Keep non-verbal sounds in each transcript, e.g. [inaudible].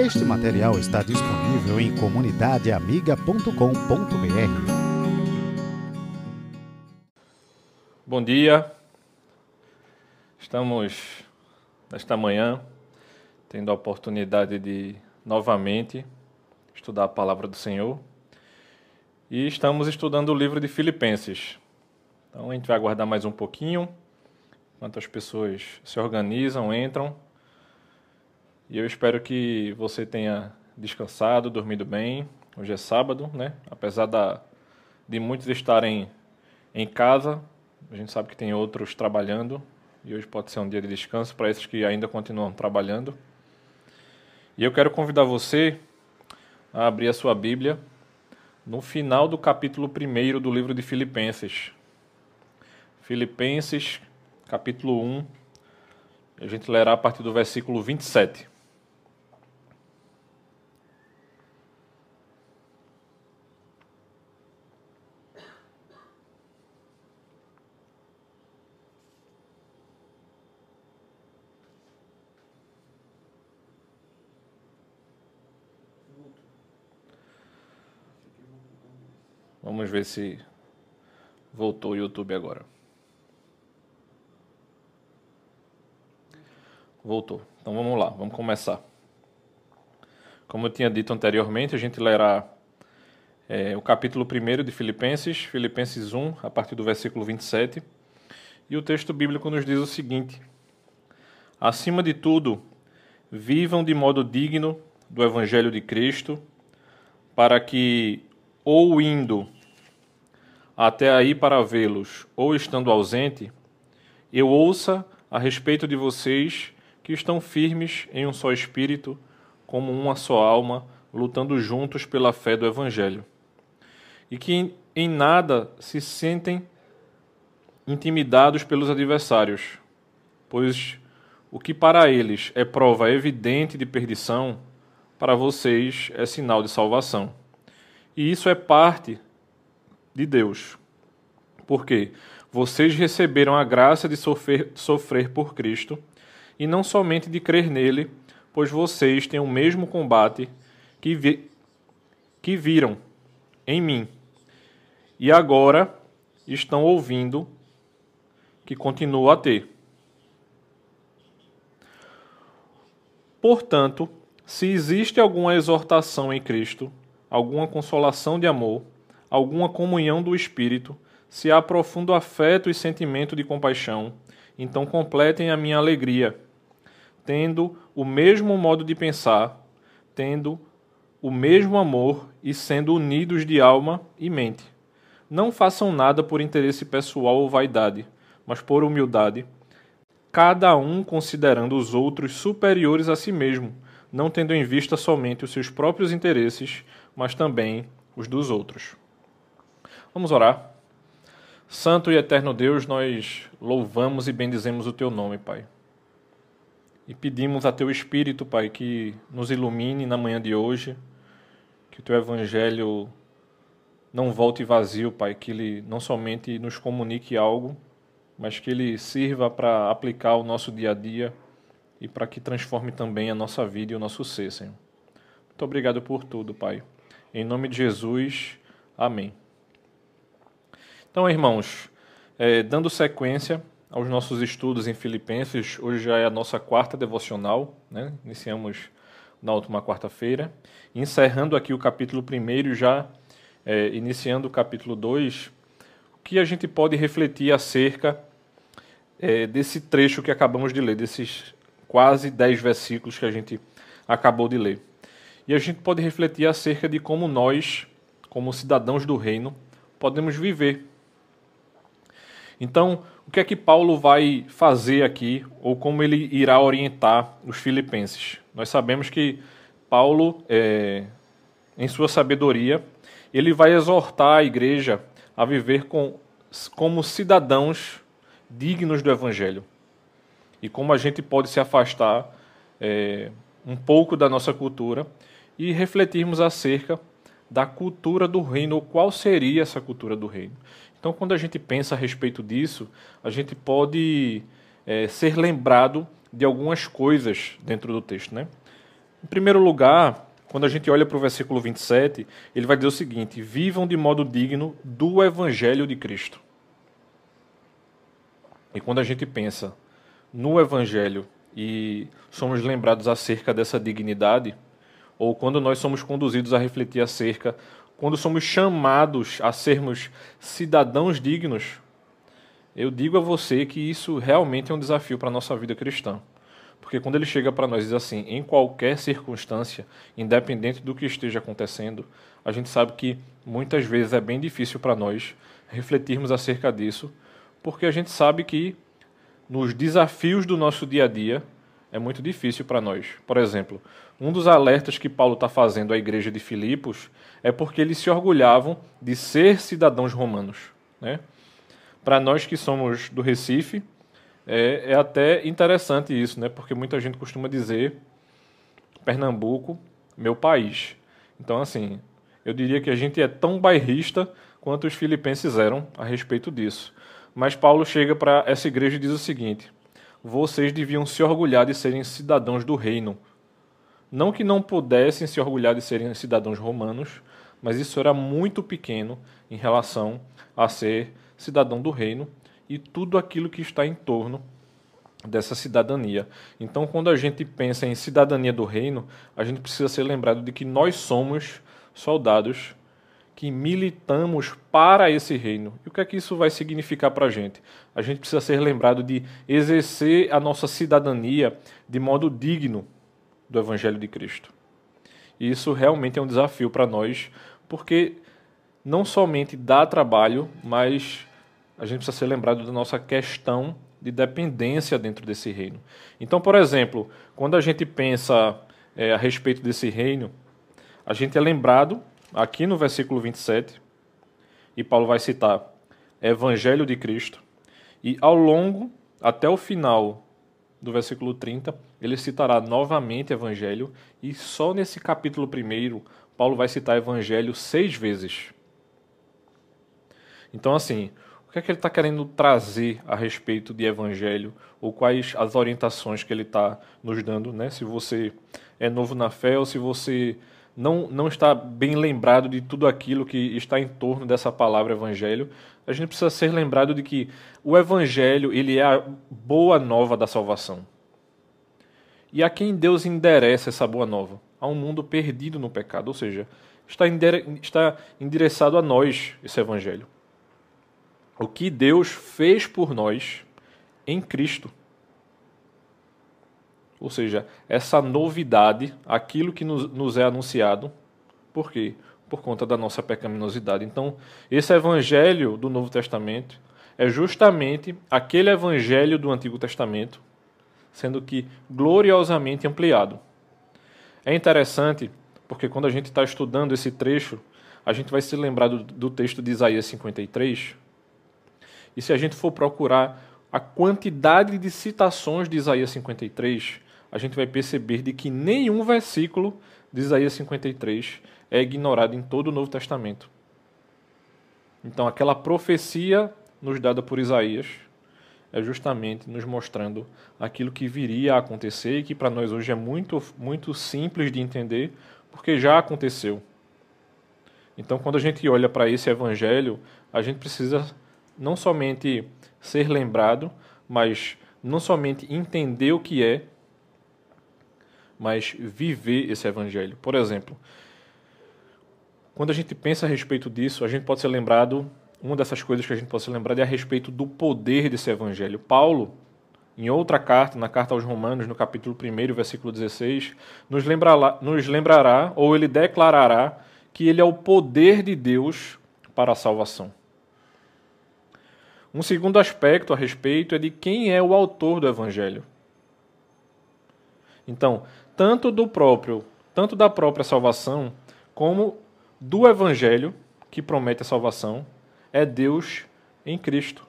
Este material está disponível em comunidadeamiga.com.br. Bom dia. Estamos nesta manhã tendo a oportunidade de novamente estudar a palavra do Senhor. E estamos estudando o livro de Filipenses. Então a gente vai aguardar mais um pouquinho, enquanto as pessoas se organizam, entram. E eu espero que você tenha descansado, dormido bem. Hoje é sábado, né? Apesar da, de muitos estarem em casa, a gente sabe que tem outros trabalhando. E hoje pode ser um dia de descanso para esses que ainda continuam trabalhando. E eu quero convidar você a abrir a sua Bíblia no final do capítulo 1 do livro de Filipenses. Filipenses, capítulo 1. A gente lerá a partir do versículo 27. Vamos ver se voltou o YouTube agora. Voltou. Então vamos lá, vamos começar. Como eu tinha dito anteriormente, a gente lerá é, o capítulo 1 de Filipenses, Filipenses 1, a partir do versículo 27. E o texto bíblico nos diz o seguinte: Acima de tudo, vivam de modo digno do Evangelho de Cristo, para que, ou indo até aí para vê-los, ou estando ausente, eu ouça a respeito de vocês que estão firmes em um só espírito, como uma só alma, lutando juntos pela fé do Evangelho, e que em nada se sentem intimidados pelos adversários, pois o que para eles é prova evidente de perdição, para vocês é sinal de salvação. E isso é parte de Deus. Porque vocês receberam a graça de sofrer, sofrer por Cristo, e não somente de crer nele, pois vocês têm o mesmo combate que, vi, que viram em mim. E agora estão ouvindo que continuo a ter. Portanto, se existe alguma exortação em Cristo, alguma consolação de amor, alguma comunhão do Espírito, se há profundo afeto e sentimento de compaixão, então completem a minha alegria, tendo o mesmo modo de pensar, tendo o mesmo amor e sendo unidos de alma e mente. Não façam nada por interesse pessoal ou vaidade, mas por humildade, cada um considerando os outros superiores a si mesmo, não tendo em vista somente os seus próprios interesses, mas também os dos outros. Vamos orar. Santo e eterno Deus, nós louvamos e bendizemos o teu nome, Pai. E pedimos a teu Espírito, Pai, que nos ilumine na manhã de hoje, que o teu evangelho não volte vazio, Pai, que ele não somente nos comunique algo, mas que ele sirva para aplicar o nosso dia a dia e para que transforme também a nossa vida e o nosso ser, Senhor. Muito obrigado por tudo, Pai. Em nome de Jesus, amém. Então, irmãos, é, dando sequência aos nossos estudos em Filipenses, hoje já é a nossa quarta devocional, né? iniciamos na última quarta-feira, encerrando aqui o capítulo 1 já é, iniciando o capítulo 2, o que a gente pode refletir acerca é, desse trecho que acabamos de ler, desses quase dez versículos que a gente acabou de ler. E a gente pode refletir acerca de como nós, como cidadãos do reino, podemos viver então, o que é que Paulo vai fazer aqui, ou como ele irá orientar os filipenses? Nós sabemos que Paulo, é, em sua sabedoria, ele vai exortar a igreja a viver com, como cidadãos dignos do Evangelho. E como a gente pode se afastar é, um pouco da nossa cultura e refletirmos acerca da cultura do reino, qual seria essa cultura do reino. Então, quando a gente pensa a respeito disso, a gente pode é, ser lembrado de algumas coisas dentro do texto. Né? Em primeiro lugar, quando a gente olha para o versículo 27, ele vai dizer o seguinte: vivam de modo digno do evangelho de Cristo. E quando a gente pensa no evangelho e somos lembrados acerca dessa dignidade, ou quando nós somos conduzidos a refletir acerca, quando somos chamados a sermos cidadãos dignos, eu digo a você que isso realmente é um desafio para a nossa vida cristã. Porque quando ele chega para nós e diz assim, em qualquer circunstância, independente do que esteja acontecendo, a gente sabe que muitas vezes é bem difícil para nós refletirmos acerca disso, porque a gente sabe que nos desafios do nosso dia a dia é muito difícil para nós. Por exemplo, um dos alertas que Paulo está fazendo à igreja de Filipos é porque eles se orgulhavam de ser cidadãos romanos. Né? Para nós que somos do Recife, é, é até interessante isso, né? Porque muita gente costuma dizer Pernambuco, meu país. Então, assim, eu diria que a gente é tão bairrista quanto os filipenses eram a respeito disso. Mas Paulo chega para essa igreja e diz o seguinte: vocês deviam se orgulhar de serem cidadãos do reino. Não que não pudessem se orgulhar de serem cidadãos romanos, mas isso era muito pequeno em relação a ser cidadão do reino e tudo aquilo que está em torno dessa cidadania. Então, quando a gente pensa em cidadania do reino, a gente precisa ser lembrado de que nós somos soldados que militamos para esse reino. E o que é que isso vai significar para a gente? A gente precisa ser lembrado de exercer a nossa cidadania de modo digno do Evangelho de Cristo. E isso realmente é um desafio para nós, porque não somente dá trabalho, mas a gente precisa ser lembrado da nossa questão de dependência dentro desse reino. Então, por exemplo, quando a gente pensa é, a respeito desse reino, a gente é lembrado aqui no versículo 27, e Paulo vai citar Evangelho de Cristo, e ao longo, até o final do versículo 30, ele citará novamente Evangelho, e só nesse capítulo primeiro, Paulo vai citar Evangelho seis vezes. Então, assim, o que é que ele está querendo trazer a respeito de evangelho ou quais as orientações que ele está nos dando, né? Se você é novo na fé ou se você não, não está bem lembrado de tudo aquilo que está em torno dessa palavra evangelho, a gente precisa ser lembrado de que o evangelho ele é a boa nova da salvação. E a quem Deus endereça essa boa nova? A um mundo perdido no pecado, ou seja, está, está endereçado a nós esse evangelho o que Deus fez por nós em Cristo. Ou seja, essa novidade, aquilo que nos, nos, é anunciado, por quê? Por conta da nossa pecaminosidade. Então, esse evangelho do Novo Testamento é justamente aquele evangelho do Antigo Testamento, sendo que gloriosamente ampliado. É interessante, porque quando a gente está estudando esse trecho, a gente vai se lembrar do, do texto de Isaías 53, e se a gente for procurar a quantidade de citações de Isaías 53, a gente vai perceber de que nenhum versículo de Isaías 53 é ignorado em todo o Novo Testamento. Então, aquela profecia nos dada por Isaías é justamente nos mostrando aquilo que viria a acontecer e que para nós hoje é muito, muito simples de entender, porque já aconteceu. Então, quando a gente olha para esse evangelho, a gente precisa não somente ser lembrado, mas não somente entender o que é, mas viver esse evangelho. Por exemplo, quando a gente pensa a respeito disso, a gente pode ser lembrado, uma dessas coisas que a gente pode ser lembrado é a respeito do poder desse evangelho. Paulo, em outra carta, na carta aos Romanos, no capítulo 1, versículo 16, nos lembrará, nos lembrará ou ele declarará que ele é o poder de Deus para a salvação. Um segundo aspecto a respeito é de quem é o autor do evangelho. Então, tanto do próprio, tanto da própria salvação, como do evangelho que promete a salvação, é Deus em Cristo.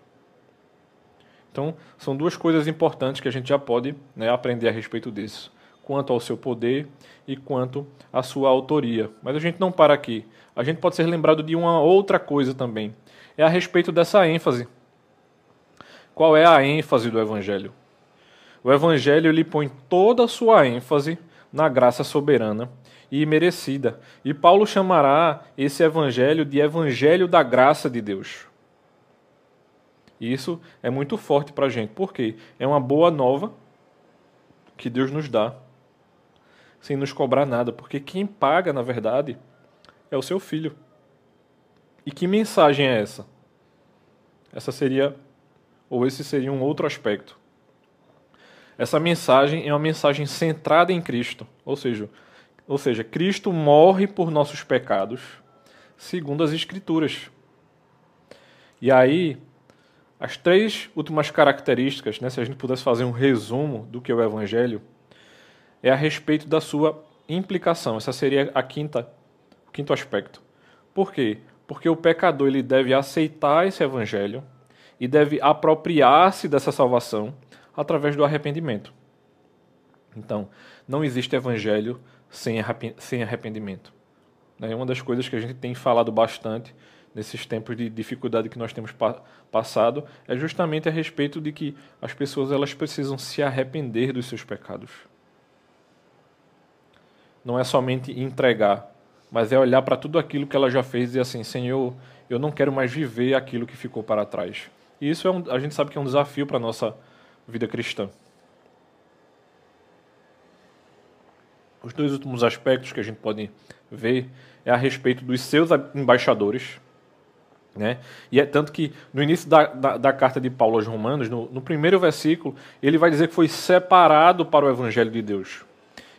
Então, são duas coisas importantes que a gente já pode né, aprender a respeito disso, quanto ao seu poder e quanto à sua autoria. Mas a gente não para aqui. A gente pode ser lembrado de uma outra coisa também. É a respeito dessa ênfase qual é a ênfase do Evangelho? O Evangelho ele põe toda a sua ênfase na graça soberana e merecida. E Paulo chamará esse evangelho de evangelho da graça de Deus. Isso é muito forte para a gente, porque é uma boa nova que Deus nos dá, sem nos cobrar nada, porque quem paga, na verdade, é o seu filho. E que mensagem é essa? Essa seria, ou esse seria um outro aspecto. Essa mensagem é uma mensagem centrada em Cristo, ou seja, ou seja, Cristo morre por nossos pecados, segundo as Escrituras. E aí, as três últimas características, né, se a gente pudesse fazer um resumo do que é o Evangelho, é a respeito da sua implicação. Essa seria a quinta, o quinto aspecto. Por quê? Porque o pecador ele deve aceitar esse Evangelho e deve apropriar-se dessa salvação através do arrependimento. Então, não existe Evangelho sem arrependimento. É uma das coisas que a gente tem falado bastante nesses tempos de dificuldade que nós temos pa passado, é justamente a respeito de que as pessoas elas precisam se arrepender dos seus pecados. Não é somente entregar, mas é olhar para tudo aquilo que ela já fez e dizer assim, Senhor, eu não quero mais viver aquilo que ficou para trás. E isso é um, a gente sabe que é um desafio para nossa vida cristã. Os dois últimos aspectos que a gente pode ver é a respeito dos seus embaixadores, né? E é tanto que no início da, da, da carta de Paulo aos Romanos, no, no, primeiro versículo, ele vai dizer que foi separado para o Evangelho de Deus.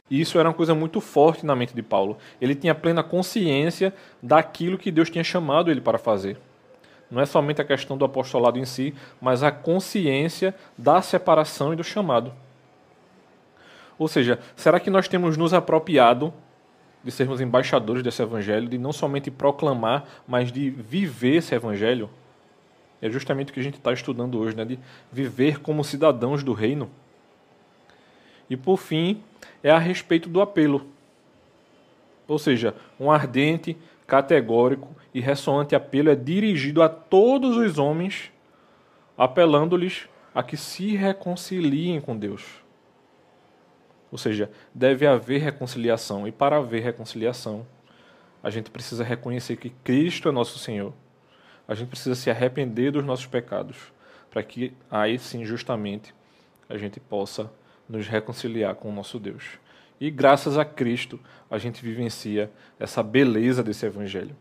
E isso era uma coisa muito forte na mente de Paulo. Ele tinha plena consciência daquilo que Deus tinha chamado ele para fazer. Não é somente a questão do apostolado em si, mas a consciência da separação e do chamado. Ou seja, será que nós temos nos apropriado de sermos embaixadores desse evangelho, de não somente proclamar, mas de viver esse evangelho. É justamente o que a gente está estudando hoje, né? de viver como cidadãos do reino. E por fim, é a respeito do apelo. Ou seja, um ardente, categórico e ressoante apelo é dirigido a todos os homens, apelando-lhes a que se reconciliem com Deus. Ou seja, deve haver reconciliação. E para haver reconciliação, a gente precisa reconhecer que Cristo é nosso Senhor. A gente precisa se arrepender dos nossos pecados, para que aí sim, justamente, a gente possa nos reconciliar com o nosso Deus. E graças a Cristo, a gente vivencia essa beleza desse Evangelho.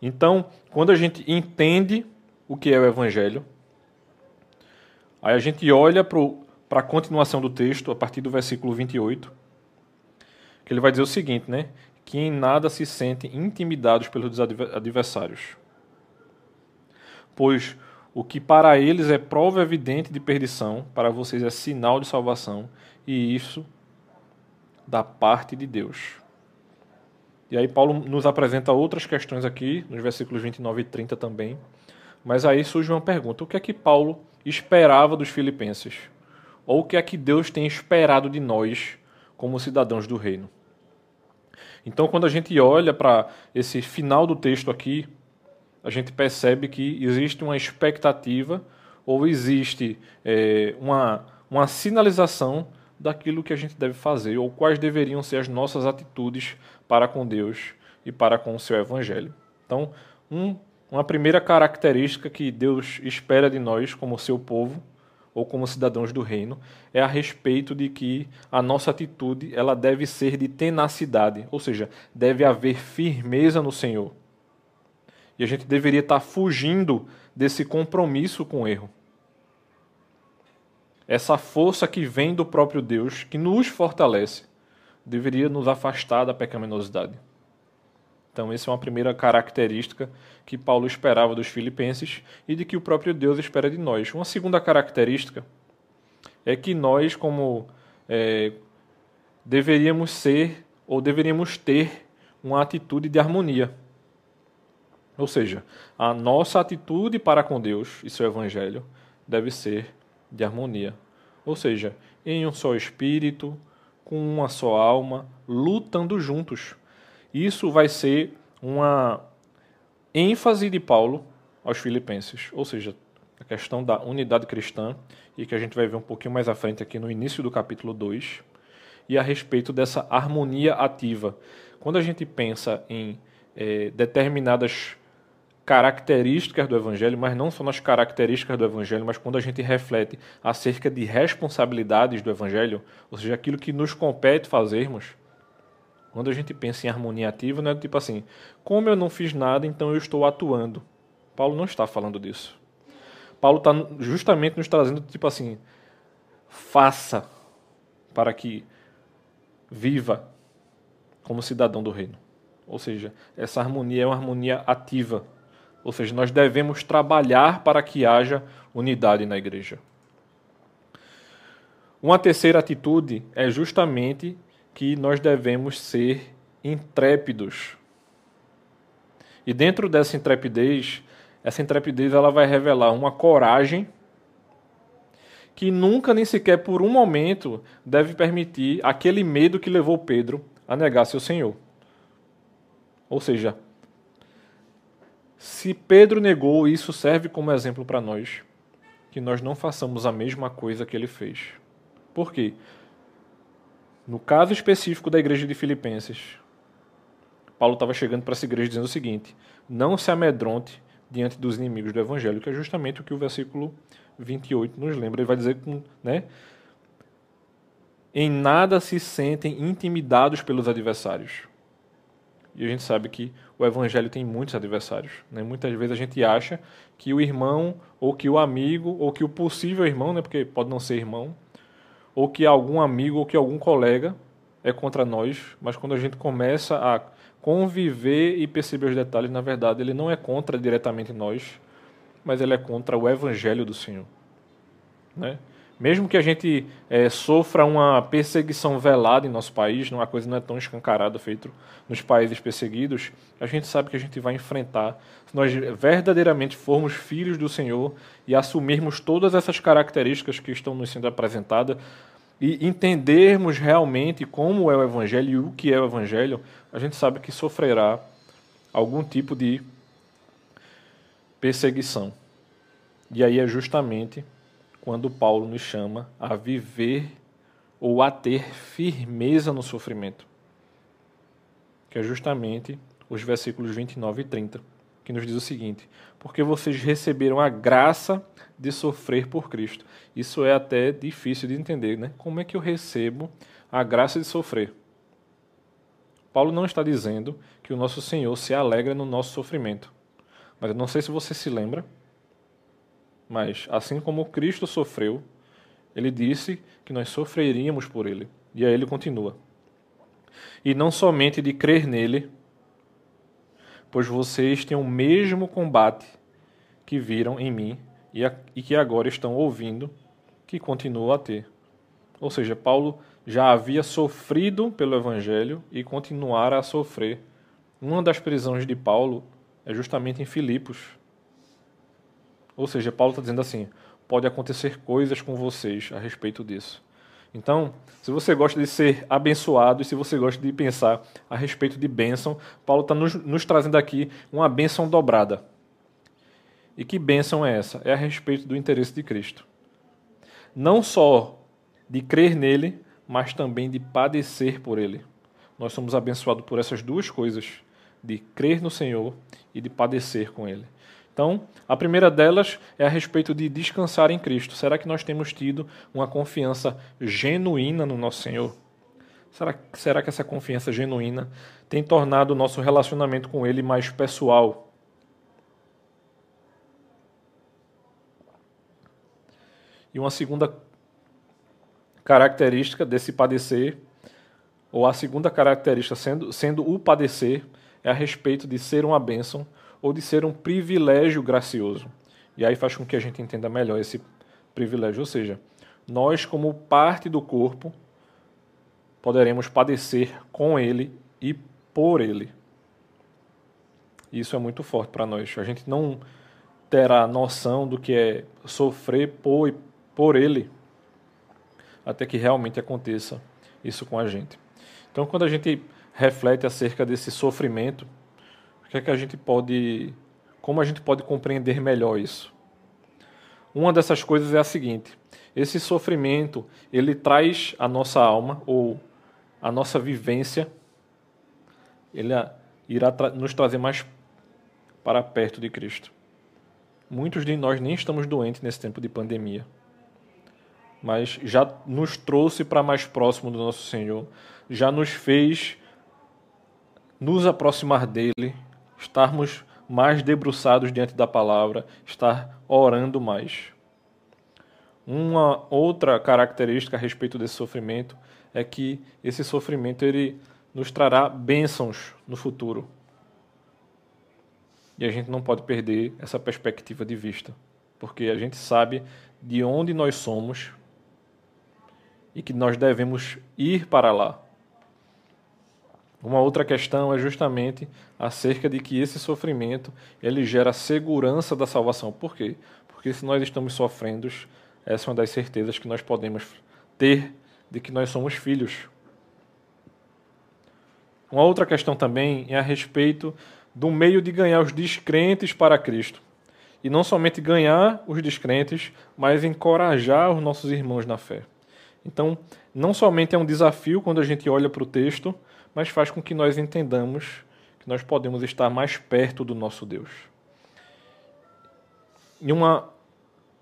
Então, quando a gente entende o que é o Evangelho, aí a gente olha para a continuação do texto, a partir do versículo 28, que ele vai dizer o seguinte, né? Que em nada se sentem intimidados pelos adversários. Pois o que para eles é prova evidente de perdição, para vocês é sinal de salvação, e isso da parte de Deus. E aí Paulo nos apresenta outras questões aqui, nos versículos 29 e 30 também. Mas aí surge uma pergunta: o que é que Paulo esperava dos filipenses? ou o que é que Deus tem esperado de nós como cidadãos do reino. Então, quando a gente olha para esse final do texto aqui, a gente percebe que existe uma expectativa ou existe é, uma, uma sinalização daquilo que a gente deve fazer ou quais deveriam ser as nossas atitudes para com Deus e para com o seu evangelho. Então, um, uma primeira característica que Deus espera de nós como seu povo ou como cidadãos do reino, é a respeito de que a nossa atitude ela deve ser de tenacidade, ou seja, deve haver firmeza no Senhor. E a gente deveria estar fugindo desse compromisso com o erro. Essa força que vem do próprio Deus, que nos fortalece, deveria nos afastar da pecaminosidade. Então, essa é uma primeira característica que Paulo esperava dos filipenses e de que o próprio Deus espera de nós. Uma segunda característica é que nós, como é, deveríamos ser ou deveríamos ter uma atitude de harmonia. Ou seja, a nossa atitude para com Deus e seu Evangelho deve ser de harmonia. Ou seja, em um só espírito, com uma só alma, lutando juntos isso vai ser uma ênfase de Paulo aos filipenses, ou seja, a questão da unidade cristã, e que a gente vai ver um pouquinho mais à frente aqui no início do capítulo 2. e a respeito dessa harmonia ativa. Quando a gente pensa em é, determinadas características do Evangelho, mas não só nas características do Evangelho, mas quando a gente reflete acerca de responsabilidades do Evangelho, ou seja, aquilo que nos compete fazermos, quando a gente pensa em harmonia ativa, não é tipo assim, como eu não fiz nada, então eu estou atuando. Paulo não está falando disso. Paulo está justamente nos trazendo, tipo assim, faça para que viva como cidadão do reino. Ou seja, essa harmonia é uma harmonia ativa ou seja, nós devemos trabalhar para que haja unidade na igreja. Uma terceira atitude é justamente que nós devemos ser intrépidos. E dentro dessa intrepidez, essa intrepidez ela vai revelar uma coragem que nunca nem sequer por um momento deve permitir aquele medo que levou Pedro a negar seu Senhor. Ou seja, se Pedro negou, isso serve como exemplo para nós, que nós não façamos a mesma coisa que ele fez. Por quê? No caso específico da igreja de Filipenses, Paulo estava chegando para essa igreja dizendo o seguinte: não se amedronte diante dos inimigos do evangelho, que é justamente o que o versículo 28 nos lembra. Ele vai dizer né? Em nada se sentem intimidados pelos adversários. E a gente sabe que o evangelho tem muitos adversários. Né? Muitas vezes a gente acha que o irmão, ou que o amigo, ou que o possível irmão, né? porque pode não ser irmão, ou que algum amigo, ou que algum colega é contra nós, mas quando a gente começa a conviver e perceber os detalhes, na verdade, ele não é contra diretamente nós, mas ele é contra o evangelho do Senhor. Né? Mesmo que a gente é, sofra uma perseguição velada em nosso país, uma coisa não é tão escancarada feito nos países perseguidos, a gente sabe que a gente vai enfrentar. Se nós verdadeiramente formos filhos do Senhor e assumirmos todas essas características que estão nos sendo apresentadas e entendermos realmente como é o Evangelho e o que é o Evangelho, a gente sabe que sofrerá algum tipo de perseguição. E aí é justamente quando Paulo nos chama a viver ou a ter firmeza no sofrimento. Que é justamente os versículos 29 e 30, que nos diz o seguinte: Porque vocês receberam a graça de sofrer por Cristo. Isso é até difícil de entender, né? Como é que eu recebo a graça de sofrer? Paulo não está dizendo que o nosso Senhor se alegra no nosso sofrimento. Mas eu não sei se você se lembra mas, assim como Cristo sofreu, ele disse que nós sofreríamos por ele. E aí ele continua. E não somente de crer nele, pois vocês têm o mesmo combate que viram em mim e, a, e que agora estão ouvindo, que continuam a ter. Ou seja, Paulo já havia sofrido pelo Evangelho e continuara a sofrer. Uma das prisões de Paulo é justamente em Filipos, ou seja, Paulo está dizendo assim: pode acontecer coisas com vocês a respeito disso. Então, se você gosta de ser abençoado e se você gosta de pensar a respeito de bênção, Paulo está nos, nos trazendo aqui uma bênção dobrada. E que bênção é essa? É a respeito do interesse de Cristo. Não só de crer nele, mas também de padecer por ele. Nós somos abençoados por essas duas coisas: de crer no Senhor e de padecer com ele. Então, a primeira delas é a respeito de descansar em Cristo. Será que nós temos tido uma confiança genuína no nosso Senhor? Será, será que essa confiança genuína tem tornado o nosso relacionamento com Ele mais pessoal? E uma segunda característica desse padecer, ou a segunda característica sendo, sendo o padecer, é a respeito de ser uma bênção ou de ser um privilégio gracioso. E aí faz com que a gente entenda melhor esse privilégio. Ou seja, nós, como parte do corpo, poderemos padecer com ele e por ele. Isso é muito forte para nós. A gente não terá noção do que é sofrer por, por ele até que realmente aconteça isso com a gente. Então, quando a gente reflete acerca desse sofrimento, o que é que a gente pode. Como a gente pode compreender melhor isso? Uma dessas coisas é a seguinte: esse sofrimento ele traz à nossa alma, ou a nossa vivência, ele irá tra nos trazer mais para perto de Cristo. Muitos de nós nem estamos doentes nesse tempo de pandemia, mas já nos trouxe para mais próximo do nosso Senhor, já nos fez nos aproximar dele, estarmos mais debruçados diante da palavra, estar orando mais. Uma outra característica a respeito desse sofrimento é que esse sofrimento ele nos trará bênçãos no futuro. E a gente não pode perder essa perspectiva de vista, porque a gente sabe de onde nós somos e que nós devemos ir para lá. Uma outra questão é justamente acerca de que esse sofrimento ele gera segurança da salvação. Por quê? Porque se nós estamos sofrendo, essa é uma das certezas que nós podemos ter de que nós somos filhos. Uma outra questão também é a respeito do meio de ganhar os descrentes para Cristo. E não somente ganhar os descrentes, mas encorajar os nossos irmãos na fé. Então, não somente é um desafio quando a gente olha para o texto, mas faz com que nós entendamos que nós podemos estar mais perto do nosso Deus. E uma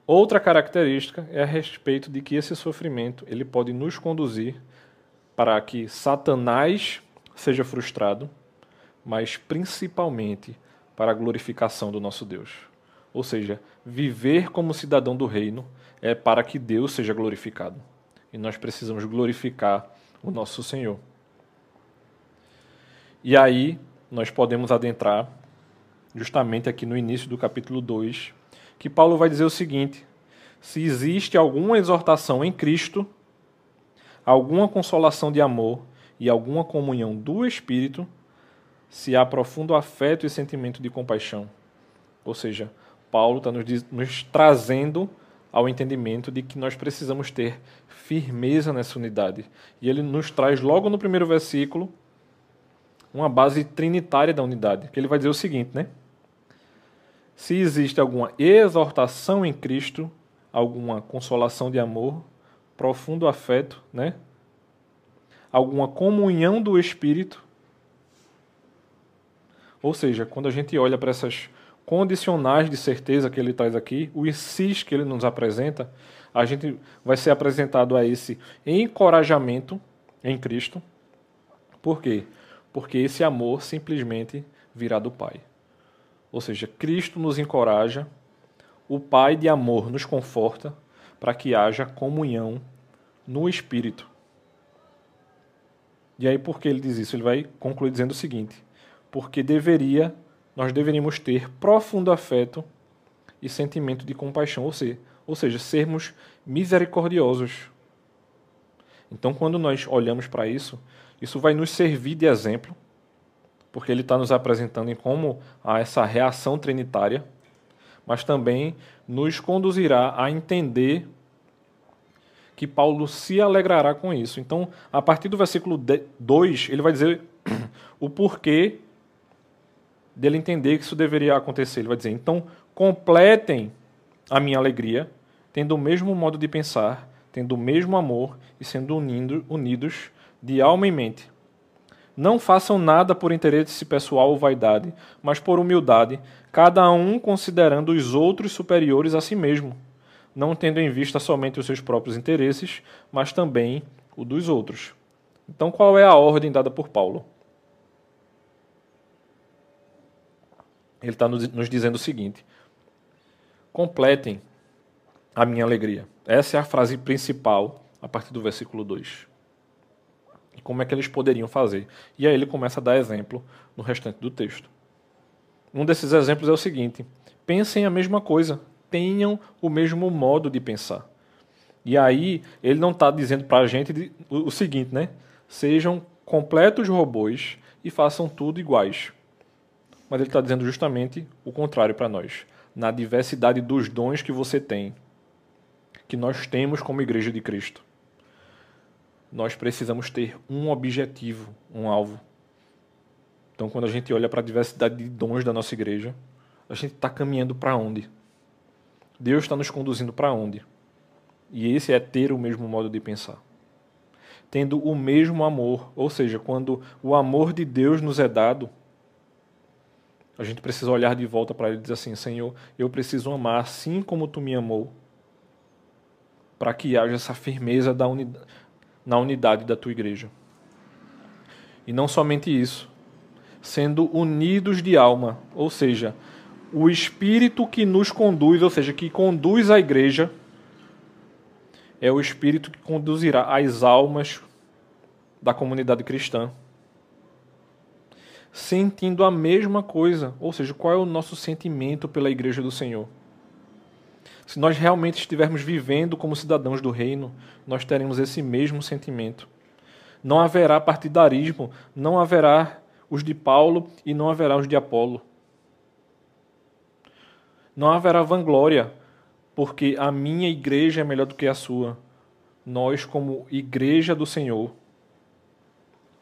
outra característica é a respeito de que esse sofrimento ele pode nos conduzir para que Satanás seja frustrado mas principalmente para a glorificação do nosso Deus. Ou seja, viver como cidadão do reino é para que Deus seja glorificado. E nós precisamos glorificar o nosso Senhor. E aí nós podemos adentrar justamente aqui no início do capítulo 2, que Paulo vai dizer o seguinte: se existe alguma exortação em Cristo, alguma consolação de amor e alguma comunhão do Espírito, se há profundo afeto e sentimento de compaixão. Ou seja, Paulo está nos, nos trazendo ao entendimento de que nós precisamos ter firmeza nessa unidade. E ele nos traz logo no primeiro versículo uma base trinitária da unidade, que ele vai dizer o seguinte, né? Se existe alguma exortação em Cristo, alguma consolação de amor, profundo afeto, né? Alguma comunhão do espírito, ou seja, quando a gente olha para essas condicionais de certeza que ele traz aqui, o ICIS que ele nos apresenta, a gente vai ser apresentado a esse encorajamento em Cristo. Por quê? Porque esse amor simplesmente virá do Pai. Ou seja, Cristo nos encoraja, o Pai de amor nos conforta para que haja comunhão no Espírito. E aí, por que ele diz isso? Ele vai concluir dizendo o seguinte: porque deveria, nós deveríamos ter profundo afeto e sentimento de compaixão, ou seja, ou seja sermos misericordiosos. Então, quando nós olhamos para isso, isso vai nos servir de exemplo, porque ele está nos apresentando em como há essa reação trinitária, mas também nos conduzirá a entender que Paulo se alegrará com isso. Então, a partir do versículo 2, ele vai dizer [clears throat] o porquê dele entender que isso deveria acontecer. Ele vai dizer: então, completem a minha alegria, tendo o mesmo modo de pensar, tendo o mesmo amor e sendo unindo, unidos de alma e mente. Não façam nada por interesse pessoal ou vaidade, mas por humildade, cada um considerando os outros superiores a si mesmo, não tendo em vista somente os seus próprios interesses, mas também o dos outros. Então, qual é a ordem dada por Paulo? ele está nos dizendo o seguinte: completem a minha alegria. Essa é a frase principal a partir do versículo 2. E como é que eles poderiam fazer? E aí ele começa a dar exemplo no restante do texto. Um desses exemplos é o seguinte: pensem a mesma coisa, tenham o mesmo modo de pensar. E aí ele não está dizendo para a gente o seguinte, né? Sejam completos robôs e façam tudo iguais mas ele está dizendo justamente o contrário para nós. Na diversidade dos dons que você tem, que nós temos como Igreja de Cristo, nós precisamos ter um objetivo, um alvo. Então, quando a gente olha para a diversidade de dons da nossa igreja, a gente está caminhando para onde? Deus está nos conduzindo para onde? E esse é ter o mesmo modo de pensar. tendo o mesmo amor. Ou seja, quando o amor de Deus nos é dado, a gente precisa olhar de volta para ele e dizer assim: Senhor, eu preciso amar assim como tu me amou, para que haja essa firmeza da unidade, na unidade da tua igreja. E não somente isso, sendo unidos de alma, ou seja, o espírito que nos conduz, ou seja, que conduz a igreja, é o espírito que conduzirá as almas da comunidade cristã. Sentindo a mesma coisa, ou seja, qual é o nosso sentimento pela igreja do Senhor? Se nós realmente estivermos vivendo como cidadãos do reino, nós teremos esse mesmo sentimento. Não haverá partidarismo, não haverá os de Paulo e não haverá os de Apolo. Não haverá vanglória, porque a minha igreja é melhor do que a sua. Nós, como igreja do Senhor,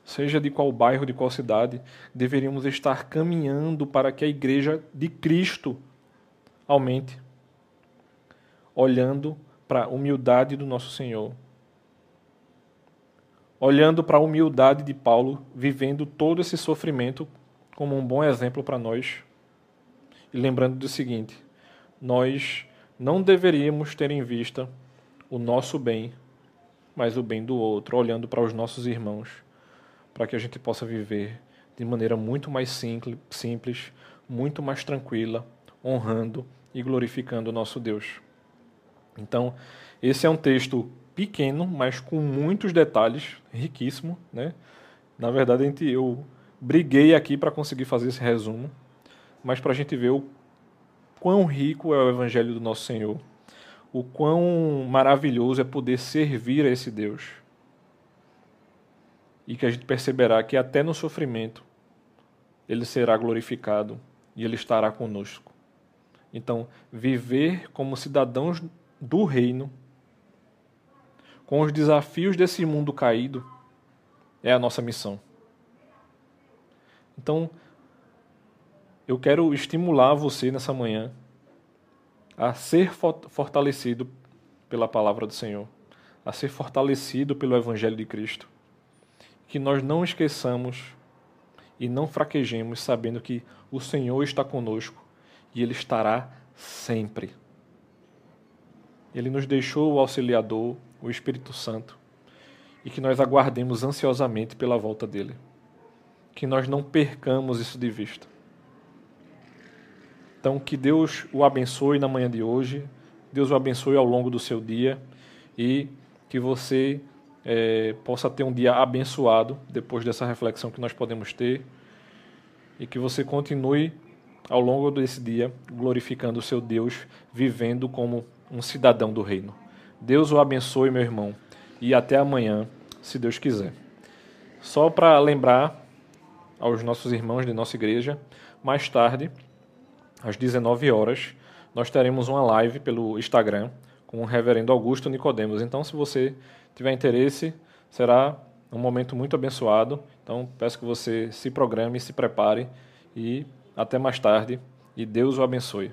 seja de qual bairro, de qual cidade, deveríamos estar caminhando para que a igreja de Cristo aumente, olhando para a humildade do nosso Senhor, olhando para a humildade de Paulo, vivendo todo esse sofrimento como um bom exemplo para nós, e lembrando do seguinte: nós não deveríamos ter em vista o nosso bem, mas o bem do outro, olhando para os nossos irmãos, para que a gente possa viver de maneira muito mais simples, muito mais tranquila, honrando e glorificando o nosso Deus. Então, esse é um texto pequeno, mas com muitos detalhes, riquíssimo, né? Na verdade, eu briguei aqui para conseguir fazer esse resumo, mas para a gente ver o quão rico é o Evangelho do nosso Senhor, o quão maravilhoso é poder servir a esse Deus. E que a gente perceberá que até no sofrimento ele será glorificado e ele estará conosco. Então, viver como cidadãos do reino, com os desafios desse mundo caído, é a nossa missão. Então, eu quero estimular você nessa manhã a ser fortalecido pela palavra do Senhor, a ser fortalecido pelo Evangelho de Cristo. Que nós não esqueçamos e não fraquejemos sabendo que o Senhor está conosco e Ele estará sempre. Ele nos deixou o auxiliador, o Espírito Santo, e que nós aguardemos ansiosamente pela volta dele. Que nós não percamos isso de vista. Então, que Deus o abençoe na manhã de hoje, Deus o abençoe ao longo do seu dia e que você é, possa ter um dia abençoado depois dessa reflexão que nós podemos ter e que você continue ao longo desse dia glorificando o seu Deus, vivendo como um cidadão do reino. Deus o abençoe, meu irmão, e até amanhã, se Deus quiser. Só para lembrar aos nossos irmãos de nossa igreja, mais tarde às 19 horas, nós teremos uma live pelo Instagram com o reverendo Augusto Nicodemos. Então, se você tiver interesse, será um momento muito abençoado. Então, peço que você se programe, se prepare e até mais tarde. E Deus o abençoe.